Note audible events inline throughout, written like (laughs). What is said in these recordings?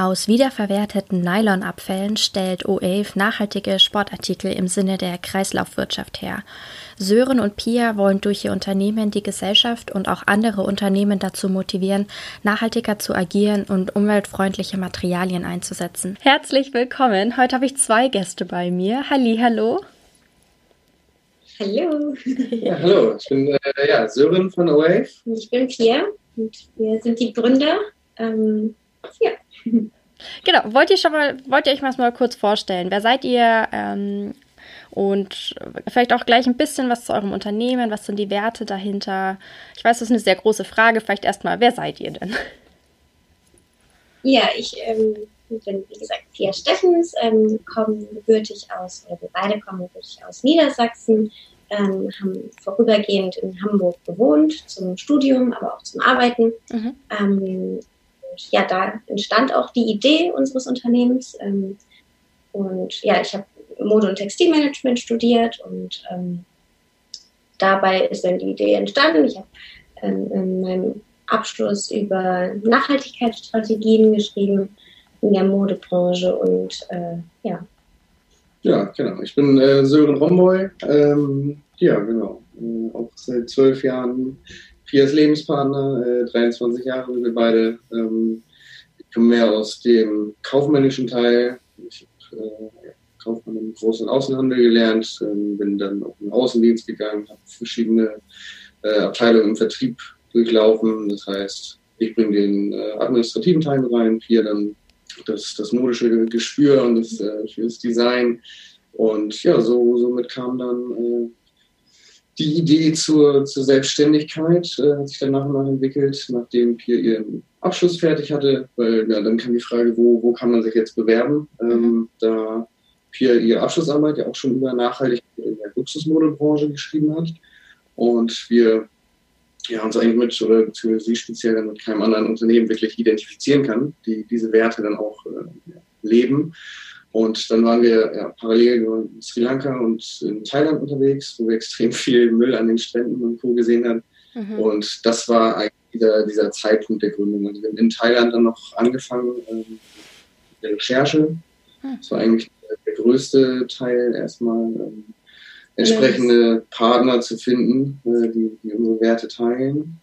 Aus wiederverwerteten Nylonabfällen stellt OAVE nachhaltige Sportartikel im Sinne der Kreislaufwirtschaft her. Sören und Pia wollen durch ihr Unternehmen die Gesellschaft und auch andere Unternehmen dazu motivieren, nachhaltiger zu agieren und umweltfreundliche Materialien einzusetzen. Herzlich willkommen. Heute habe ich zwei Gäste bei mir. Halli, hallo. Hallo. (laughs) Ja, hallo, ich bin äh, ja, Sören von OAVE. Ich bin Pia und wir sind die Gründer. Ähm, ja. Genau, wollt ihr schon mal, wollt ihr euch mal kurz vorstellen? Wer seid ihr? Ähm, und vielleicht auch gleich ein bisschen was zu eurem Unternehmen, was sind die Werte dahinter? Ich weiß, das ist eine sehr große Frage. Vielleicht erstmal, wer seid ihr denn? Ja, ich ähm, bin, wie gesagt, Pia Steffens, ähm, komme gebürtig aus, oder wir beide kommen gebürtig aus Niedersachsen, ähm, haben vorübergehend in Hamburg gewohnt, zum Studium, aber auch zum Arbeiten. Mhm. Ähm, ja, da entstand auch die Idee unseres Unternehmens. Ähm, und ja, ich habe Mode- und Textilmanagement studiert und ähm, dabei ist dann die Idee entstanden. Ich habe ähm, in meinem Abschluss über Nachhaltigkeitsstrategien geschrieben in der Modebranche und äh, ja. Ja, genau. Ich bin äh, Sören Romboy. Ähm, ja, genau. Äh, auch seit zwölf Jahren Pias Lebenspartner, äh, 23 Jahre sind wir beide. Ähm, ich komme mehr aus dem kaufmännischen Teil. Ich habe äh, Kaufmann im großen Außenhandel gelernt, ähm, bin dann auch in den Außendienst gegangen, habe verschiedene äh, Abteilungen im Vertrieb durchlaufen. Das heißt, ich bringe den äh, administrativen Teil rein, Pia dann das, das modische Gespür und das, äh, das Design. Und ja, so, somit kam dann äh, die Idee zur, zur Selbstständigkeit äh, hat sich dann nach und nach entwickelt, nachdem Pia ihren Abschluss fertig hatte, weil ja, dann kam die Frage, wo, wo kann man sich jetzt bewerben? Ähm, da Pia ihre Abschlussarbeit ja auch schon über Nachhaltigkeit in der Luxusmodebranche geschrieben hat und wir ja, uns eigentlich mit, oder beziehungsweise sie speziell mit keinem anderen Unternehmen wirklich identifizieren kann, die diese Werte dann auch äh, leben. Und dann waren wir ja, parallel in Sri Lanka und in Thailand unterwegs, wo wir extrem viel Müll an den Stränden und Co. gesehen haben. Mhm. Und das war eigentlich dieser, dieser Zeitpunkt der Gründung. Also wir haben in Thailand dann noch angefangen ähm, mit der Recherche. Mhm. Das war eigentlich der größte Teil, erstmal ähm, entsprechende Partner zu finden, äh, die, die unsere Werte teilen.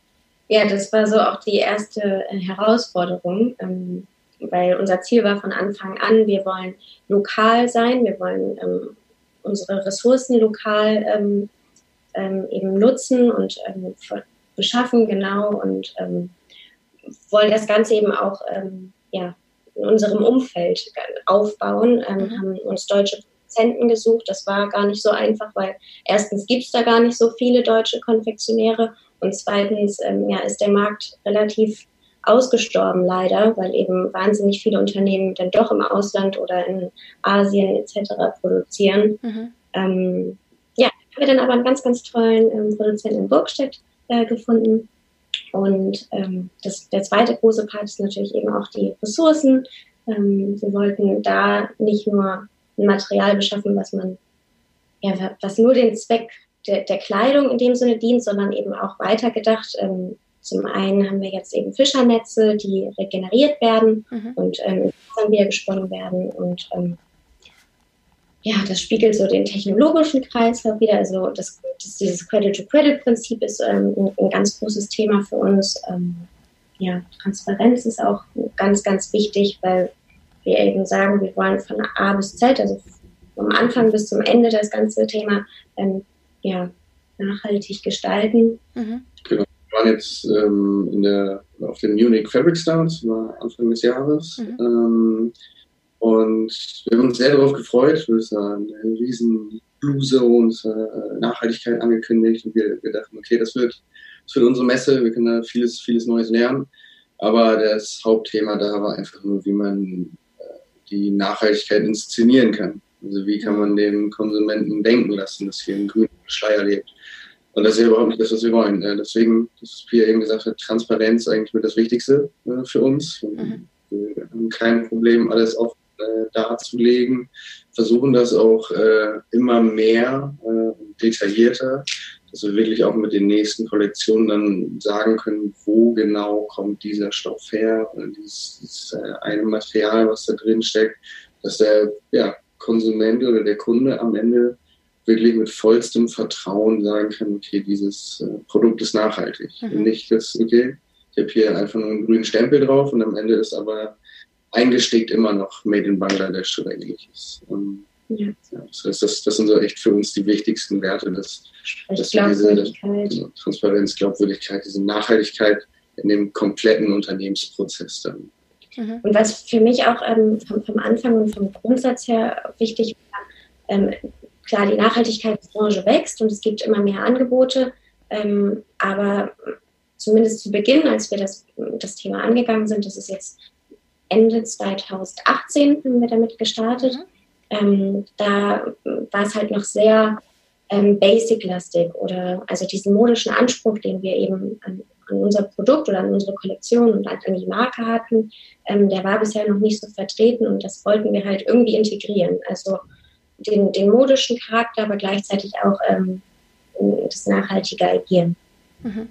Ja, das war so auch die erste äh, Herausforderung. Ähm, weil unser Ziel war von Anfang an, wir wollen lokal sein, wir wollen ähm, unsere Ressourcen lokal ähm, ähm, eben nutzen und ähm, beschaffen, genau, und ähm, wollen das Ganze eben auch ähm, ja, in unserem Umfeld aufbauen, mhm. haben uns deutsche Produzenten gesucht. Das war gar nicht so einfach, weil erstens gibt es da gar nicht so viele deutsche Konfektionäre und zweitens ja, ist der Markt relativ ausgestorben leider, weil eben wahnsinnig viele Unternehmen dann doch im Ausland oder in Asien etc. produzieren. Mhm. Ähm, ja, haben wir dann aber einen ganz, ganz tollen ähm, Produzenten in Burgstedt äh, gefunden. Und ähm, das, der zweite große Part ist natürlich eben auch die Ressourcen. Ähm, wir wollten da nicht nur ein Material beschaffen, was man, ja, was nur den Zweck der, der Kleidung in dem Sinne dient, sondern eben auch weitergedacht, ähm, zum einen haben wir jetzt eben Fischernetze, die regeneriert werden mhm. und ähm, dann wieder gesponnen werden. Und ähm, ja, das spiegelt so den technologischen Kreislauf wieder. Also das, das dieses Credit-to-Credit-Prinzip ist ähm, ein, ein, ganz großes Thema für uns. Ähm, ja, Transparenz ist auch ganz, ganz wichtig, weil wir eben sagen, wir wollen von A bis Z, also vom Anfang bis zum Ende das ganze Thema ähm, ja, nachhaltig gestalten. Mhm. Genau waren jetzt ähm, in der, auf dem Munich Fabric Stars, war Anfang des Jahres. Mhm. Ähm, und wir haben uns sehr darauf gefreut, weil es war eine riesen Blue Zone, äh, Nachhaltigkeit angekündigt und wir, wir dachten, okay, das wird, das wird unsere Messe, wir können da vieles, vieles Neues lernen. Aber das Hauptthema da war einfach nur, wie man äh, die Nachhaltigkeit inszenieren kann. Also wie kann man den Konsumenten denken lassen, dass hier ein grüner Schleier lebt. Und das ist ja überhaupt nicht das, was wir wollen. Deswegen, das Pia eben gesagt hat, Transparenz eigentlich mit das Wichtigste äh, für uns. Mhm. Wir haben kein Problem, alles offen äh, darzulegen, versuchen das auch äh, immer mehr äh, detaillierter, dass wir wirklich auch mit den nächsten Kollektionen dann sagen können, wo genau kommt dieser Stoff her, dieses, dieses äh, eine Material, was da drin steckt, dass der ja, Konsument oder der Kunde am Ende wirklich mit vollstem Vertrauen sagen kann, okay, dieses äh, Produkt ist nachhaltig. Mhm. Und nicht das, okay, ich habe hier einfach nur einen grünen Stempel drauf und am Ende ist aber eingestickt immer noch Made in Bangladesch oder ähnliches. Und, ja. ja. das heißt, das, das sind so echt für uns die wichtigsten Werte, dass, dass wir diese genau, Transparenz, Glaubwürdigkeit, diese Nachhaltigkeit in dem kompletten Unternehmensprozess dann. Mhm. Und was für mich auch ähm, vom, vom, Anfang und vom Grundsatz her wichtig war, ähm, klar, die Nachhaltigkeitsbranche wächst und es gibt immer mehr Angebote, ähm, aber zumindest zu Beginn, als wir das, das Thema angegangen sind, das ist jetzt Ende 2018 haben wir damit gestartet. Mhm. Ähm, da war es halt noch sehr ähm, basic-lastig oder also diesen modischen Anspruch, den wir eben an, an, unser Produkt oder an unsere Kollektion und an die Marke hatten, ähm, der war bisher noch nicht so vertreten und das wollten wir halt irgendwie integrieren. Also den, den modischen Charakter, aber gleichzeitig auch ähm, das nachhaltige Agieren. Mhm.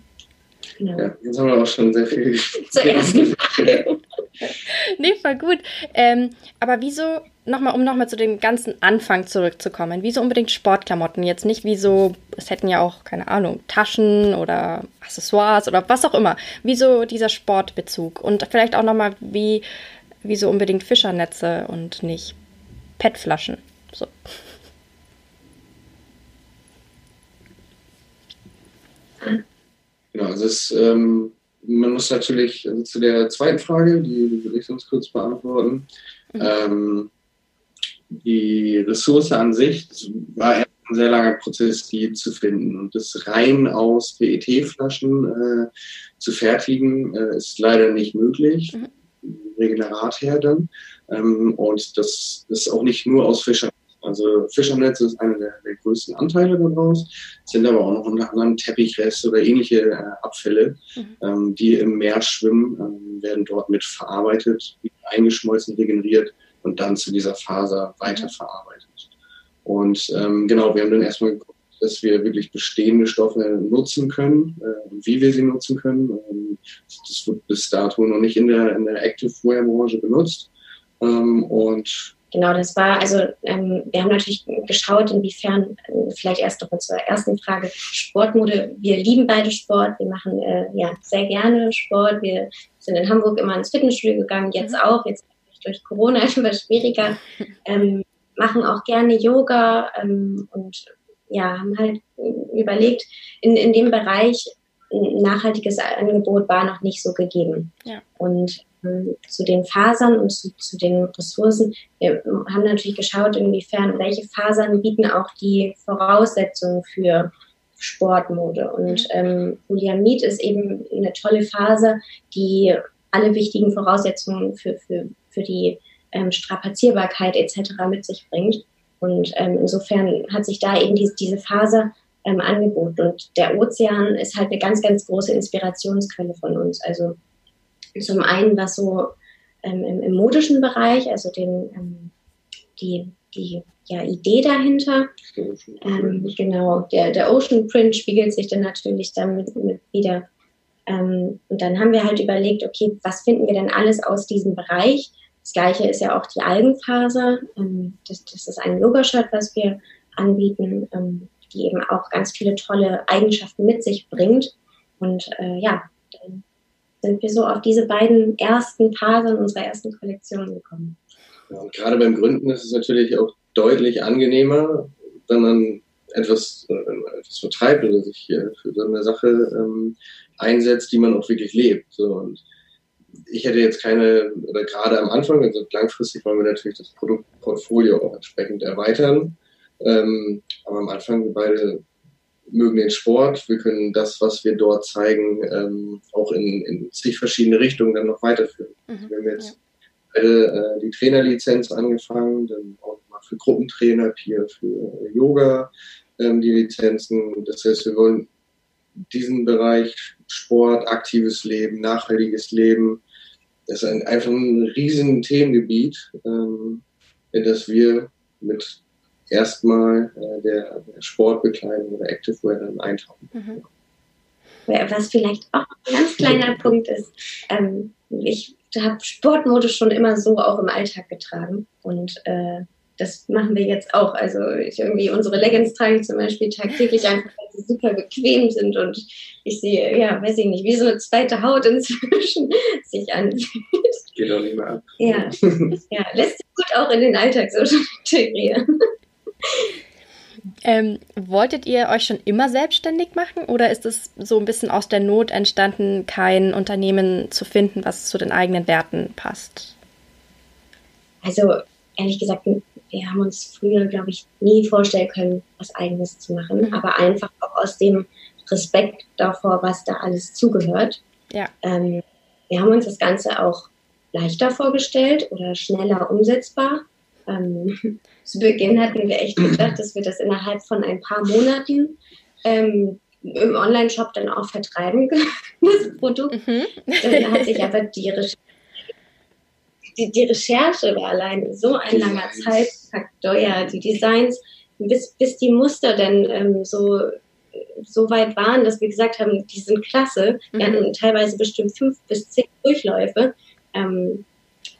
Genau. Ja, jetzt haben wir auch schon sehr viel. (laughs) Zuerst gefragt. (laughs) nee, voll gut. Ähm, aber wieso, nochmal, um nochmal zu dem ganzen Anfang zurückzukommen, wieso unbedingt Sportklamotten? Jetzt nicht wie so, es hätten ja auch, keine Ahnung, Taschen oder Accessoires oder was auch immer. Wieso dieser Sportbezug? Und vielleicht auch nochmal, wie, wieso unbedingt Fischernetze und nicht PET-Flaschen? So. Genau, also es, ähm, man muss natürlich also zu der zweiten Frage, die, will ich sonst kurz beantworten. Mhm. Ähm, die Ressource an sich war ein sehr langer Prozess, die zu finden. Und das rein aus PET-Flaschen äh, zu fertigen, äh, ist leider nicht möglich. Mhm. Regenerat her dann. Ähm, und das ist auch nicht nur aus Fischern also Fischernetz ist einer der, der, größten Anteile daraus, sind aber auch noch unter anderem Teppichreste oder ähnliche äh, Abfälle, mhm. ähm, die im Meer schwimmen, ähm, werden dort mit verarbeitet, eingeschmolzen, regeneriert und dann zu dieser Faser weiterverarbeitet. Und ähm, genau, wir haben dann erstmal geguckt, dass wir wirklich bestehende Stoffe nutzen können, äh, wie wir sie nutzen können. Ähm, das wird bis dato noch nicht in der, in der Active Wear Branche benutzt. Ähm, und genau, das war, also ähm, wir haben natürlich geschaut, inwiefern, äh, vielleicht erst noch zur ersten Frage, Sportmode. Wir lieben beide Sport, wir machen äh, ja sehr gerne Sport. Wir sind in Hamburg immer ins Fitnessstudio gegangen, jetzt mhm. auch, jetzt durch Corona (laughs) etwas schwieriger. Ähm, machen auch gerne Yoga ähm, und ja, haben halt überlegt, in, in dem Bereich ein nachhaltiges Angebot war noch nicht so gegeben. Ja. Und zu den Fasern und zu, zu, den Ressourcen. Wir haben natürlich geschaut, inwiefern, welche Fasern bieten auch die Voraussetzungen für Sportmode. Und mhm. ähm, Polyamid ist eben eine tolle Faser, die alle wichtigen Voraussetzungen für, für, für die ähm, Strapazierbarkeit etc. mit sich bringt. Und ähm, insofern hat sich da eben diese, diese Faser ähm, angeboten. Und der Ozean ist halt eine ganz, ganz große Inspirationsquelle von uns. Also zum einen was so ähm, im, im, modischen Bereich, also den, ähm, die, die ja, Idee dahinter. Ähm, genau, der, der Ocean Print spiegelt sich dann natürlich damit mit wieder. Ähm, und dann haben wir halt überlegt, okay, was finden wir denn alles aus diesem Bereich? Das gleiche ist ja auch die Algenfaser. Ähm, das, das ist ein Yoga-Shirt, was wir anbieten, ähm, die eben auch ganz viele tolle Eigenschaften mit sich bringt. Und äh, ja, dann sind wir so auf diese beiden ersten Fasern unserer ersten Kollektion gekommen. Und gerade beim Gründen ist es natürlich auch deutlich angenehmer, wenn man etwas, wenn man etwas vertreibt oder sich für so eine Sache ähm, einsetzt, die man auch wirklich lebt. So, und ich hätte jetzt keine, oder gerade am Anfang, also langfristig wollen wir natürlich das Produktportfolio auch entsprechend erweitern. Ähm, aber am Anfang beide mögen den Sport. Wir können das, was wir dort zeigen, ähm, auch in, in zig verschiedene Richtungen dann noch weiterführen. Mhm, Wenn wir jetzt beide äh, die Trainerlizenz angefangen, dann auch mal für Gruppentrainer, Peer für Yoga ähm, die Lizenzen. Das heißt, wir wollen diesen Bereich Sport, aktives Leben, nachhaltiges Leben, das ist ein, einfach ein riesen Themengebiet, ähm, in das wir mit erstmal äh, der, der Sportbekleidung oder Activewear dann eintauchen. Mhm. Was vielleicht auch ein ganz kleiner Punkt ist, ähm, ich habe Sportmode schon immer so auch im Alltag getragen und äh, das machen wir jetzt auch. Also ich irgendwie unsere Leggings trage ich zum Beispiel tagtäglich einfach, weil sie super bequem sind und ich sehe, ja, weiß ich nicht, wie so eine zweite Haut inzwischen (laughs) sich anfühlt. Geht auch nicht mehr ab. Ja, (laughs) ja lässt sich gut auch in den Alltag so (laughs) integrieren. (laughs) Ähm, wolltet ihr euch schon immer selbstständig machen oder ist es so ein bisschen aus der Not entstanden, kein Unternehmen zu finden, was zu den eigenen Werten passt? Also ehrlich gesagt, wir haben uns früher, glaube ich, nie vorstellen können, was eigenes zu machen, mhm. aber einfach auch aus dem Respekt davor, was da alles zugehört. Ja. Ähm, wir haben uns das Ganze auch leichter vorgestellt oder schneller umsetzbar. Ähm, zu Beginn hatten wir echt gedacht, dass wir das innerhalb von ein paar Monaten ähm, im Online-Shop dann auch vertreiben können, (laughs) das Produkt. Mhm. Dann hat sich aber die, Recherche, die, die Recherche war allein so ein langer Zeitfaktor, ja, die Designs, bis, bis die Muster dann ähm, so, so weit waren, dass wir gesagt haben, die sind klasse. Wir mhm. hatten teilweise bestimmt fünf bis zehn Durchläufe. Ähm,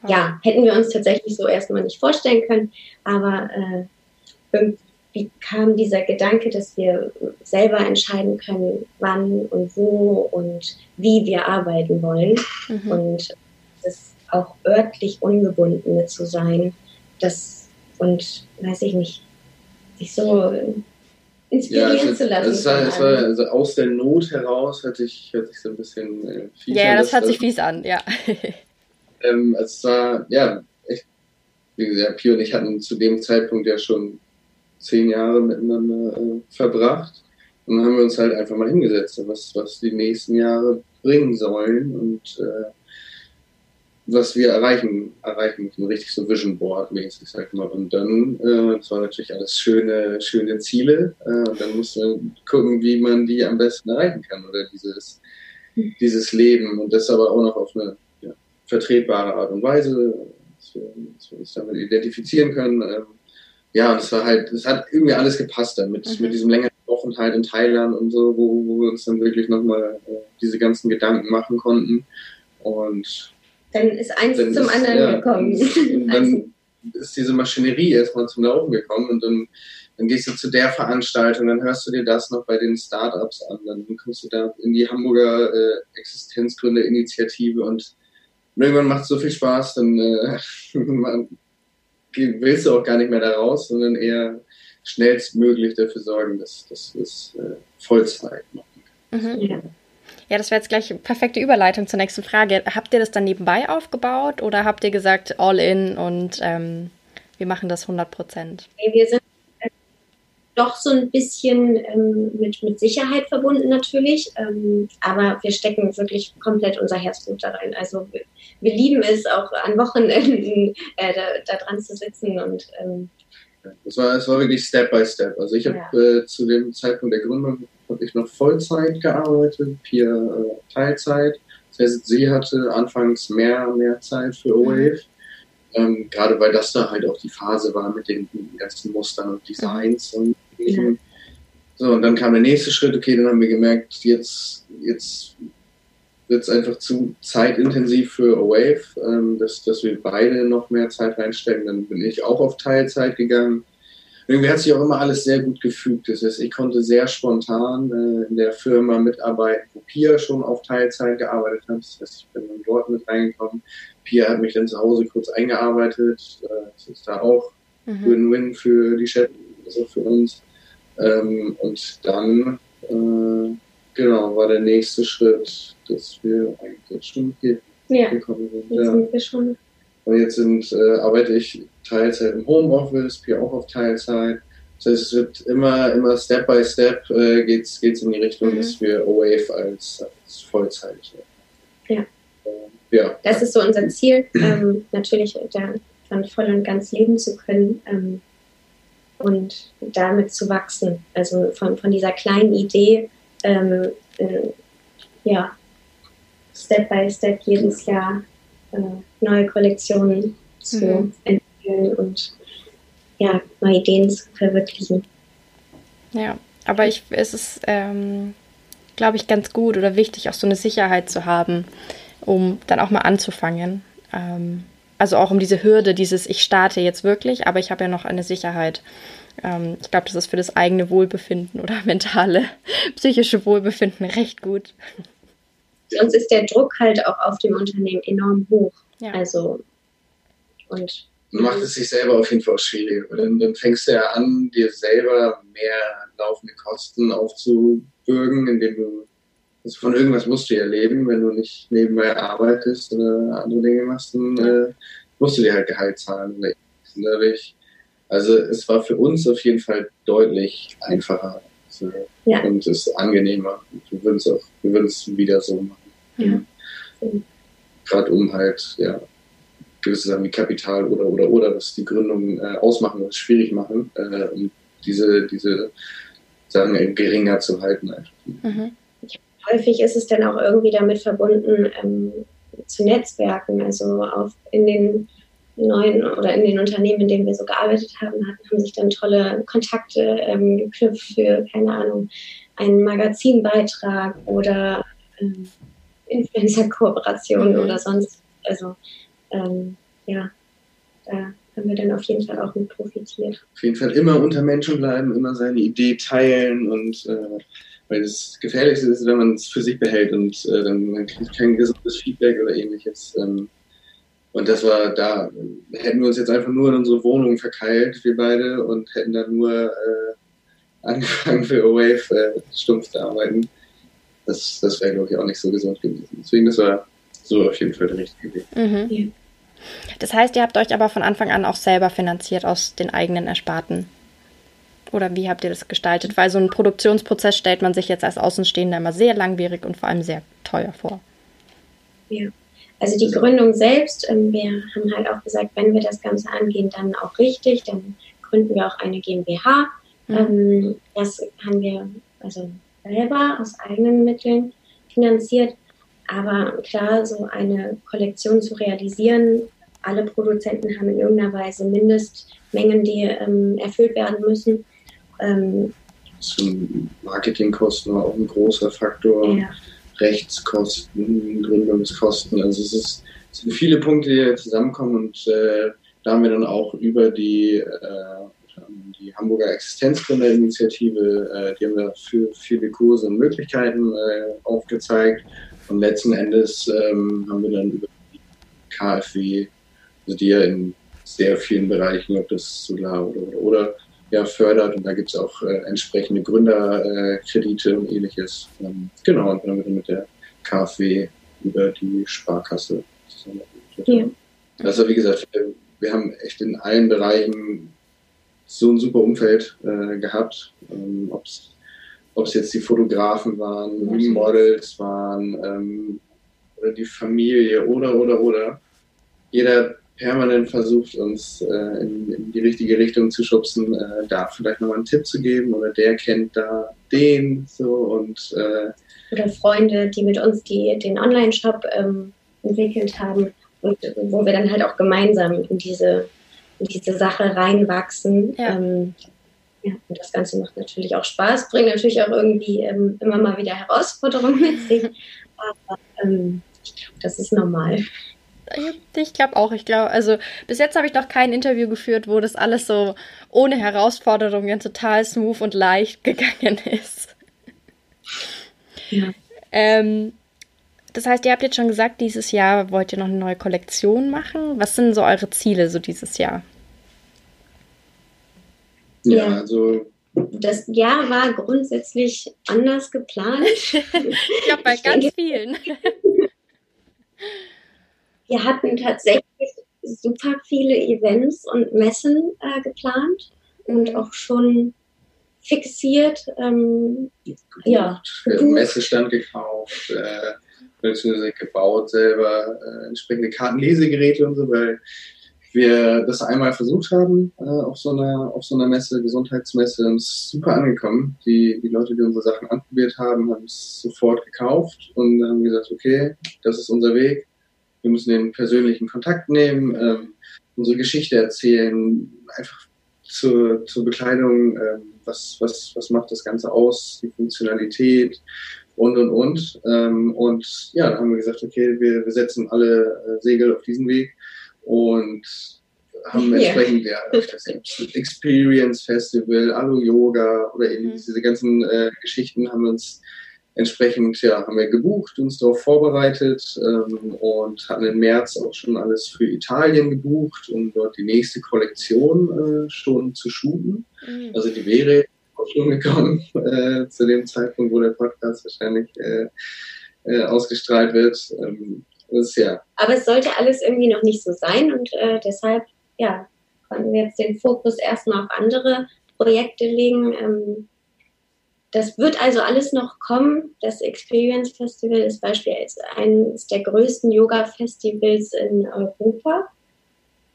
ja, hätten wir uns tatsächlich so erstmal nicht vorstellen können, aber äh, irgendwie kam dieser Gedanke, dass wir selber entscheiden können, wann und wo und wie wir arbeiten wollen mhm. und das auch örtlich ungebundene zu sein, das und weiß ich nicht, sich so inspirieren ja, also, zu lassen. Es war, es war, also aus der Not heraus hatte ich, hatte ich so ein bisschen äh, fies Ja, das hört sich fies an, ja. (laughs) Ähm, es war, ja, echt, wie gesagt, Pio und ich hatten zu dem Zeitpunkt ja schon zehn Jahre miteinander äh, verbracht. Und dann haben wir uns halt einfach mal hingesetzt, was, was die nächsten Jahre bringen sollen und äh, was wir erreichen, erreichen müssen, richtig so Vision Board mäßig, sag ich mal. Und dann, äh, das waren natürlich alles schöne, schöne Ziele. Äh, und dann musste man gucken, wie man die am besten erreichen kann oder dieses, dieses Leben. Und das aber auch noch auf eine vertretbare Art und Weise, dass wir, dass wir uns damit identifizieren können. Ähm, ja, und es war halt, es hat irgendwie alles gepasst damit, mhm. mit diesem längeren Aufenthalt in Thailand und so, wo, wo wir uns dann wirklich nochmal äh, diese ganzen Gedanken machen konnten. Und dann ist eins dann zum ist, anderen ja, gekommen. Und (laughs) dann ist diese Maschinerie erstmal zum Laufen gekommen und dann, dann gehst du zu der Veranstaltung, dann hörst du dir das noch bei den Startups an, dann kommst du da in die Hamburger äh, Existenzgründerinitiative und und irgendwann macht es so viel Spaß, dann äh, (laughs) willst du auch gar nicht mehr da raus, sondern eher schnellstmöglich dafür sorgen, dass, dass wir es äh, Vollzeit machen. Mhm. Ja. Ja, das wäre jetzt gleich eine perfekte Überleitung zur nächsten Frage. Habt ihr das dann nebenbei aufgebaut oder habt ihr gesagt, all in und ähm, wir machen das 100 Prozent? Wir sind doch so ein bisschen ähm, mit, mit Sicherheit verbunden natürlich, ähm, aber wir stecken wirklich komplett unser Herzblut da rein. Also wir, wir lieben es auch an Wochenenden (laughs) äh, da, da, dran zu sitzen und ähm, es war, es war wirklich Step by Step. Also ich habe ja. äh, zu dem Zeitpunkt der Gründung habe ich noch Vollzeit gearbeitet, Pia äh, Teilzeit. Das heißt, sie hatte anfangs mehr, mehr Zeit für OWAVE. Mhm. Ähm, gerade weil das da halt auch die Phase war mit den ganzen Mustern und Designs und Mhm. So, und dann kam der nächste Schritt, okay, dann haben wir gemerkt, jetzt, jetzt wird es einfach zu zeitintensiv für Wave, ähm, dass, dass wir beide noch mehr Zeit reinstecken. Dann bin ich auch auf Teilzeit gegangen. Irgendwie hat sich auch immer alles sehr gut gefügt. Das heißt, ich konnte sehr spontan äh, in der Firma mitarbeiten, wo Pia schon auf Teilzeit gearbeitet hat. Das heißt, ich bin dann dort mit reingekommen. Pia hat mich dann zu Hause kurz eingearbeitet. Äh, das ist da auch mhm. Win-Win für die Chefs, also für uns. Ähm, und dann, äh, genau, war der nächste Schritt, dass wir eigentlich schon hier ja, gekommen sind. Jetzt ja. sind wir schon. Und jetzt sind, äh, arbeite ich Teilzeit im Homeoffice, hier auch auf Teilzeit. Das heißt, es wird immer, immer Step by Step äh, geht's, geht's in die Richtung, mhm. dass wir OWAVE als, als Vollzeit. Ja. Äh, ja. das ist so unser Ziel, ähm, natürlich dann voll und ganz leben zu können ähm, und damit zu wachsen. Also von, von dieser kleinen Idee, ähm, äh, ja, Step by Step jedes Jahr äh, neue Kollektionen zu mhm. entwickeln und ja, neue Ideen zu verwirklichen. Ja, aber ich, es ist, ähm, glaube ich, ganz gut oder wichtig, auch so eine Sicherheit zu haben, um dann auch mal anzufangen. Ähm, also auch um diese Hürde, dieses ich starte jetzt wirklich, aber ich habe ja noch eine Sicherheit. Ähm, ich glaube, das ist für das eigene Wohlbefinden oder (laughs) mentale, psychische Wohlbefinden recht gut. Sonst ist der Druck halt auch auf dem Unternehmen enorm hoch. Ja. Also und macht es sich selber auf jeden Fall auch schwierig. Dann, dann fängst du ja an, dir selber mehr laufende Kosten aufzubürgen, indem du also von irgendwas musst du ja leben, wenn du nicht nebenbei arbeitest oder andere Dinge machst, dann äh, musst du dir halt Gehalt zahlen. Dadurch, also es war für uns auf jeden Fall deutlich einfacher also, ja. und es ist angenehmer. Wir würden es auch, wir würden es wieder so machen. Ja. Gerade um halt, ja, gewisse Sachen wie Kapital oder oder oder, was die Gründung äh, ausmachen, was schwierig machen, äh, um diese, diese Sachen geringer zu halten. Mhm häufig ist es dann auch irgendwie damit verbunden, ähm, zu Netzwerken. Also auf, in den neuen oder in den Unternehmen, in denen wir so gearbeitet haben, haben sich dann tolle Kontakte ähm, geknüpft für, keine Ahnung, einen Magazinbeitrag oder ähm, Influencer-Kooperationen mhm. oder sonst. Also ähm, ja, da haben wir dann auf jeden Fall auch mit profitiert. Auf jeden Fall immer unter Menschen bleiben, immer seine Idee teilen und äh, weil das Gefährlichste ist, wenn man es für sich behält und äh, dann man kriegt kein gesundes Feedback oder ähnliches. Ähm, und das war da, hätten wir uns jetzt einfach nur in unsere Wohnung verkeilt, wir beide, und hätten dann nur äh, angefangen für A-Wave äh, stumpf zu arbeiten. Das, das wäre, glaube ich, auch nicht so gesund gewesen. Deswegen, das war so auf jeden Fall der richtige Weg. Mhm. Das heißt, ihr habt euch aber von Anfang an auch selber finanziert aus den eigenen Ersparten. Oder wie habt ihr das gestaltet? Weil so ein Produktionsprozess stellt man sich jetzt als Außenstehender immer sehr langwierig und vor allem sehr teuer vor. Ja, also die Gründung selbst, ähm, wir haben halt auch gesagt, wenn wir das Ganze angehen, dann auch richtig, dann gründen wir auch eine GmbH. Mhm. Ähm, das haben wir also selber aus eigenen Mitteln finanziert. Aber klar, so eine Kollektion zu realisieren, alle Produzenten haben in irgendeiner Weise Mindestmengen, die ähm, erfüllt werden müssen. Ähm, Marketingkosten war auch ein großer Faktor. Ja. Rechtskosten, Gründungskosten. Also es, ist, es sind viele Punkte, die zusammenkommen und äh, da haben wir dann auch über die, äh, die Hamburger Existenzgründerinitiative, äh, die haben da für viele Kurse und Möglichkeiten äh, aufgezeigt und letzten Endes ähm, haben wir dann über die KfW, also die ja in sehr vielen Bereichen, ob das Solar oder, oder, oder ja, fördert. Und da gibt es auch äh, entsprechende Gründerkredite äh, und ähnliches. Ähm, genau, und dann mit der KfW über die Sparkasse. Ja. Also wie gesagt, wir, wir, haben echt in allen Bereichen so ein super Umfeld äh, gehabt. Ähm, Ob es jetzt die Fotografen waren, die Models waren, ähm, oder die Familie oder, oder, oder. Jeder permanent versucht, uns äh, in, in, die richtige Richtung zu schubsen, äh, da vielleicht nochmal einen Tipp zu geben oder der kennt da den so und äh, oder Freunde, die mit uns die, den Online-Shop ähm, entwickelt haben und wo wir dann halt auch gemeinsam in diese, in diese Sache reinwachsen. Ja. Ähm, ja, und das Ganze macht natürlich auch Spaß, bringt natürlich auch irgendwie ähm, immer mal wieder Herausforderungen mit sich. Aber ähm, ich glaube, das ist normal. Ich glaube auch. Ich glaube, also bis jetzt habe ich noch kein Interview geführt, wo das alles so ohne Herausforderungen total smooth und leicht (laughs) gegangen ist. Ja. Ähm, das heißt, ihr habt jetzt schon gesagt, dieses Jahr wollt ihr noch eine neue Kollektion machen. Was sind so eure Ziele so dieses Jahr? Ja, also das Jahr war grundsätzlich anders geplant. (laughs) ich glaube, bei ich ganz denke, vielen. (laughs) Wir hatten tatsächlich super viele Events und Messen äh, geplant und mhm. auch schon fixiert. Ähm, ja, Messestand gekauft, äh, beziehungsweise gebaut selber äh, entsprechende Kartenlesegeräte und so, weil wir das einmal versucht haben äh, auf so einer auf so einer Messe, Gesundheitsmesse, und es ist super angekommen. Die, die Leute, die unsere Sachen anprobiert haben, haben es sofort gekauft und haben gesagt, okay, das ist unser Weg. Wir müssen den persönlichen Kontakt nehmen, ähm, unsere Geschichte erzählen, einfach zur, zur Bekleidung, ähm, was, was, was macht das Ganze aus, die Funktionalität und und und. Ähm, und ja, dann haben wir gesagt, okay, wir, wir setzen alle äh, Segel auf diesen Weg und haben yeah. entsprechend ja, das Experience Festival, Alu Yoga oder eben mhm. diese ganzen äh, Geschichten haben uns entsprechend ja haben wir gebucht, uns darauf vorbereitet ähm, und hatten im März auch schon alles für Italien gebucht, um dort die nächste Kollektion äh, schon zu shooten. Mhm. Also die wäre auch schon gekommen (laughs) äh, zu dem Zeitpunkt, wo der Podcast wahrscheinlich äh, äh ausgestrahlt wird. Ähm, ist, ja. Aber es sollte alles irgendwie noch nicht so sein und äh, deshalb, ja, konnten wir jetzt den Fokus erstmal auf andere Projekte legen. Ähm, das wird also alles noch kommen. Das Experience Festival ist beispielsweise eines der größten Yoga-Festivals in Europa.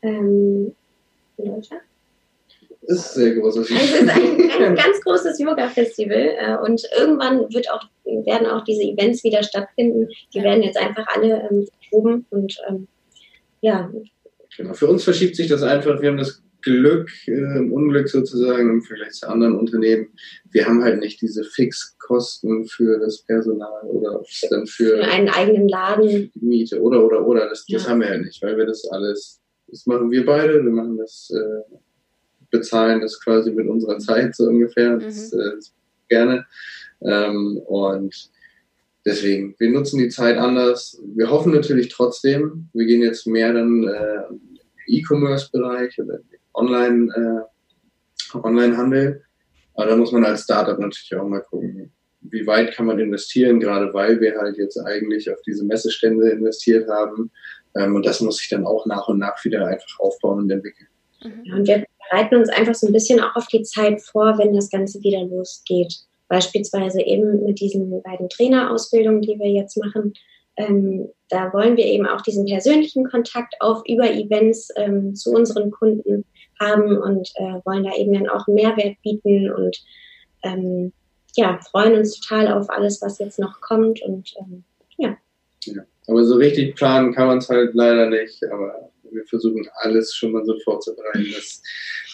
Ähm, in Deutschland? ist sehr großes. Es ist ein, ein ganz großes Yoga-Festival äh, und irgendwann wird auch, werden auch diese Events wieder stattfinden. Die werden jetzt einfach alle ähm, verschoben und ähm, ja. Genau. Für uns verschiebt sich das einfach. Wir haben das Glück, äh, Unglück sozusagen im Vergleich zu anderen Unternehmen. Wir haben halt nicht diese Fixkosten für das Personal oder dann für, für einen eigenen Laden. Die Miete oder oder oder. Das, das haben wir halt nicht, weil wir das alles, das machen wir beide. Wir machen das äh, bezahlen das quasi mit unserer Zeit so ungefähr. Mhm. Das, äh, gerne. Ähm, und deswegen, wir nutzen die Zeit anders. Wir hoffen natürlich trotzdem, wir gehen jetzt mehr dann äh, im E-Commerce-Bereich oder Online, äh, Online-Handel. Aber da muss man als Startup natürlich auch mal gucken, wie weit kann man investieren, gerade weil wir halt jetzt eigentlich auf diese Messestände investiert haben. Ähm, und das muss sich dann auch nach und nach wieder einfach aufbauen und entwickeln. Ja, und wir bereiten uns einfach so ein bisschen auch auf die Zeit vor, wenn das Ganze wieder losgeht. Beispielsweise eben mit diesen beiden Trainerausbildungen, die wir jetzt machen. Ähm, da wollen wir eben auch diesen persönlichen Kontakt auf über Events ähm, zu unseren Kunden haben und äh, wollen da eben dann auch einen Mehrwert bieten und ähm, ja, freuen uns total auf alles, was jetzt noch kommt und ähm, ja. ja. Aber so richtig planen kann man es halt leider nicht, aber wir versuchen alles schon mal so vorzubereiten, dass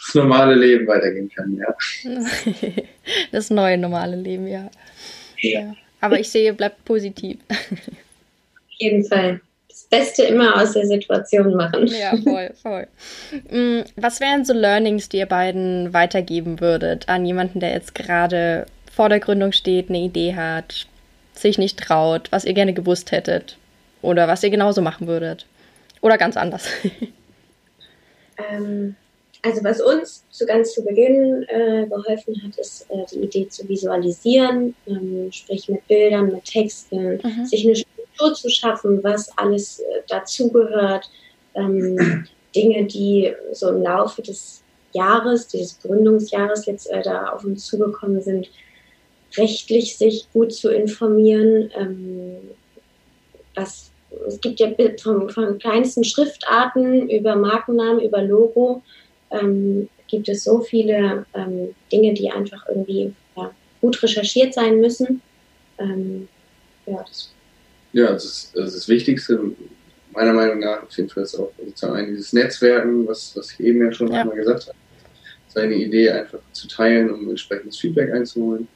das normale Leben weitergehen kann, ja. (laughs) Das neue normale Leben, ja. ja. ja. Aber ich sehe, bleibt positiv. Auf jeden Fall. Das Beste immer aus der Situation machen. Ja, voll, voll. Mm, was wären so Learnings, die ihr beiden weitergeben würdet an jemanden, der jetzt gerade vor der Gründung steht, eine Idee hat, sich nicht traut, was ihr gerne gewusst hättet oder was ihr genauso machen würdet? Oder ganz anders? (laughs) ähm, also was uns zu ganz zu Beginn äh, geholfen hat, ist äh, die Idee zu visualisieren, ähm, sprich mit Bildern, mit Texten, mhm. sich eine Struktur zu schaffen, was alles äh, dazugehört, ähm, (clears throat) Dinge, die so im Laufe des Jahres, dieses Gründungsjahres jetzt äh, da auf uns zugekommen sind, rechtlich sich gut zu informieren, ähm, was es gibt ja von, von kleinsten Schriftarten über Markennamen, über Logo, ähm, gibt es so viele ähm, Dinge, die einfach irgendwie ja, gut recherchiert sein müssen. Ähm, ja, das, ja das, ist, das, ist das Wichtigste, meiner Meinung nach, auf jeden Fall ist auch sozusagen dieses Netzwerken, was, was ich eben ja schon ja. einmal gesagt habe, seine Idee einfach zu teilen, um entsprechendes Feedback einzuholen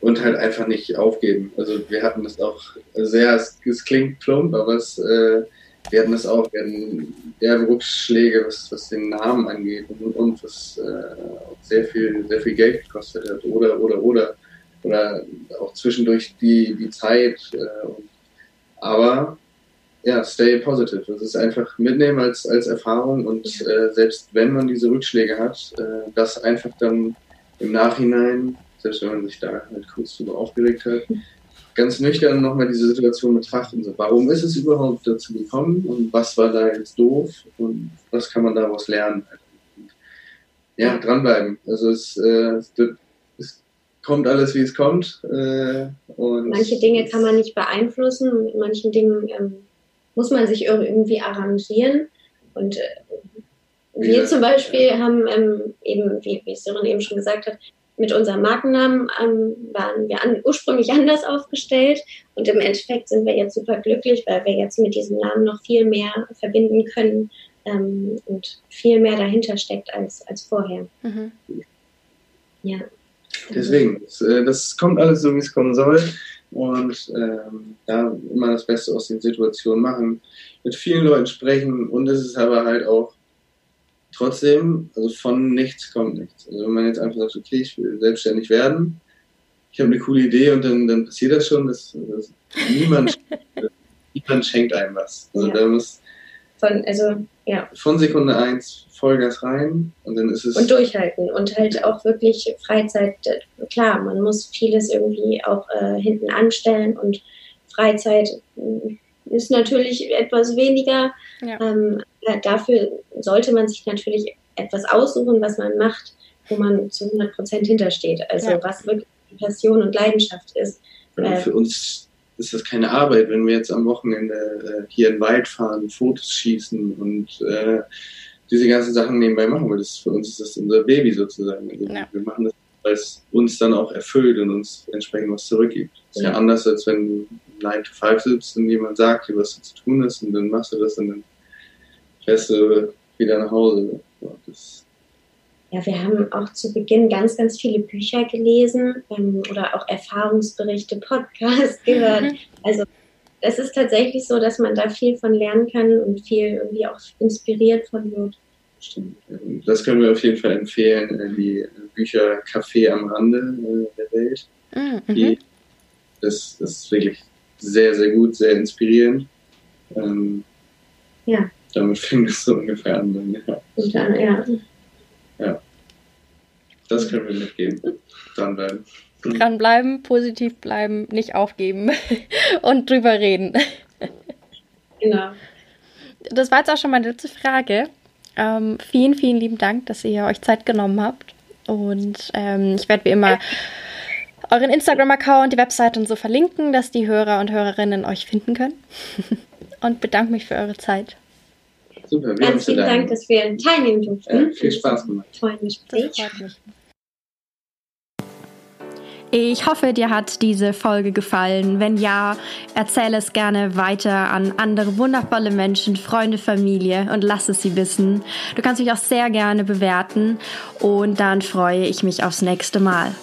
und halt einfach nicht aufgeben. Also wir hatten das auch sehr, es, klingt plump, aber es, äh, wir hatten das auch, wir hatten derbe Rückschläge, was, was den Namen angeht und, und was äh, sehr viel, sehr viel Geld gekostet hat oder, oder, oder, oder auch zwischendurch die, die Zeit. Äh, und, aber ja, stay positive. Das ist einfach mitnehmen als, als Erfahrung und äh, selbst wenn man diese Rückschläge hat, äh, das einfach dann im Nachhinein selbst wenn man sich da halt kurz drüber aufgeregt hat, (laughs) ganz nüchtern nochmal diese Situation betrachten. So, warum ist es überhaupt dazu gekommen und was war da jetzt doof und was kann man daraus lernen? Ja, dranbleiben. Also es, äh, kommt alles, wie es kommt. Äh, und Manche Dinge kann man nicht beeinflussen, mit manchen Dingen ähm, muss man sich irgendwie arrangieren. Und äh, wir ja. zum Beispiel haben ähm, eben, wie, wie Sören eben schon gesagt hat, mit unserem Markennamen ähm, waren wir an, ursprünglich (laughs) anders aufgestellt und im Endeffekt sind wir jetzt super glücklich, weil wir jetzt mit diesem Namen noch viel mehr verbinden können ähm, und viel mehr dahinter steckt als, als vorher. Mhm. Ja. Deswegen, äh, das kommt alles so, wie es kommen soll und ähm, ja, immer das Beste aus den Situationen machen, mit vielen Leuten sprechen und es ist aber halt auch trotzdem, also von nichts kommt nichts. Also wenn man jetzt einfach sagt, okay, ich will selbstständig werden, ich habe eine coole Idee und dann, dann passiert das schon, dass, dass niemand, (laughs) niemand schenkt einem was. Also ja. da muss von, also, ja. von Sekunde eins Vollgas rein und dann ist es. Und durchhalten und halt auch wirklich Freizeit, klar, man muss vieles irgendwie auch äh, hinten anstellen und Freizeit ist natürlich etwas weniger. Ja. Ähm, dafür sollte man sich natürlich etwas aussuchen, was man macht, wo man zu 100 Prozent hintersteht. Also ja. was wirklich Passion und Leidenschaft ist. Ja, für uns ist das keine Arbeit, wenn wir jetzt am Wochenende äh, hier in den Wald fahren, Fotos schießen und äh, diese ganzen Sachen nebenbei machen. Weil das, für uns ist das unser Baby sozusagen. Also ja. Wir machen das, weil es uns dann auch erfüllt und uns entsprechend was zurückgibt. Das ist ja, anders, als wenn du 9 to 5 sitzt und jemand sagt dir, was du zu tun ist und dann machst du das und dann fährst du wieder nach Hause. Das ja, wir haben auch zu Beginn ganz, ganz viele Bücher gelesen ähm, oder auch Erfahrungsberichte, Podcasts gehört. Mhm. Also es ist tatsächlich so, dass man da viel von lernen kann und viel irgendwie auch inspiriert von wird. Stimmt. Das können wir auf jeden Fall empfehlen, die Bücher Café am Rande äh, der Welt. Mhm. Die, das, das ist wirklich sehr, sehr gut, sehr inspirierend. Ähm, ja. Damit fing es so ungefähr an. Dann, ja. Und dann, ja. Ja. Das können wir mitgeben. Dranbleiben. Dranbleiben, positiv bleiben, nicht aufgeben (laughs) und drüber reden. Genau. Das war jetzt auch schon meine letzte Frage. Ähm, vielen, vielen lieben Dank, dass ihr euch Zeit genommen habt. Und ähm, ich werde wie immer euren Instagram-Account, die Webseite und so verlinken, dass die Hörer und Hörerinnen euch finden können. (laughs) und bedanke mich für eure Zeit. Super, Ganz vielen Dank, dass wir teilnehmen durften. Äh, viel Spaß gemacht. Tollen Gespräch. Das freut mich. Ich hoffe, dir hat diese Folge gefallen. Wenn ja, erzähle es gerne weiter an andere wundervolle Menschen, Freunde, Familie und lass es sie wissen. Du kannst mich auch sehr gerne bewerten und dann freue ich mich aufs nächste Mal.